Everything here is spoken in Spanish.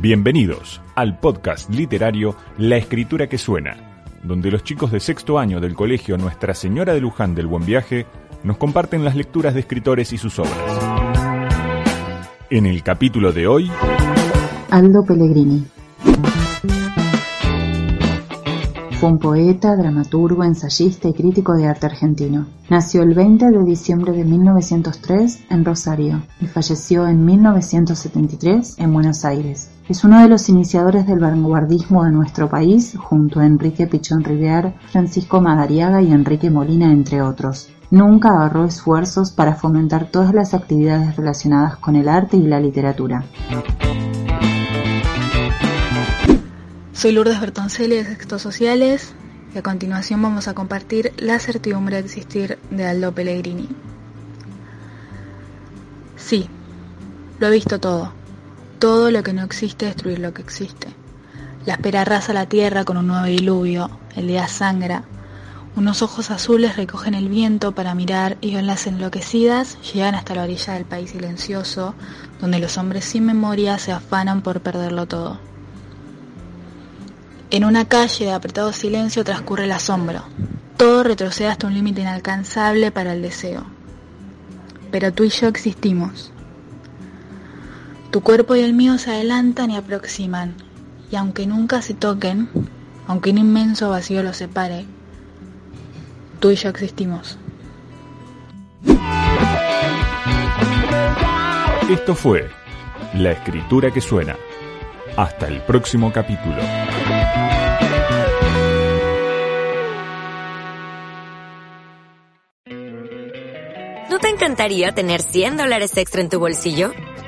Bienvenidos al podcast literario La Escritura que Suena, donde los chicos de sexto año del colegio Nuestra Señora de Luján del Buen Viaje nos comparten las lecturas de escritores y sus obras. En el capítulo de hoy, Aldo Pellegrini. Fue un poeta, dramaturgo, ensayista y crítico de arte argentino. Nació el 20 de diciembre de 1903 en Rosario y falleció en 1973 en Buenos Aires. Es uno de los iniciadores del vanguardismo de nuestro país, junto a Enrique Pichón Rivière, Francisco Madariaga y Enrique Molina, entre otros. Nunca ahorró esfuerzos para fomentar todas las actividades relacionadas con el arte y la literatura. Soy Lourdes Bertoncelli de Sextos Sociales y a continuación vamos a compartir La certidumbre de existir de Aldo Pellegrini. Sí, lo he visto todo. Todo lo que no existe destruir lo que existe. La espera arrasa la tierra con un nuevo diluvio, el día sangra. Unos ojos azules recogen el viento para mirar y las enloquecidas llegan hasta la orilla del país silencioso, donde los hombres sin memoria se afanan por perderlo todo. En una calle de apretado silencio transcurre el asombro. Todo retrocede hasta un límite inalcanzable para el deseo. Pero tú y yo existimos. Tu cuerpo y el mío se adelantan y aproximan, y aunque nunca se toquen, aunque un inmenso vacío los separe, tú y yo existimos. esto fue La Escritura que Suena. Hasta el próximo capítulo. ¿No te encantaría tener 100 dólares extra en tu bolsillo?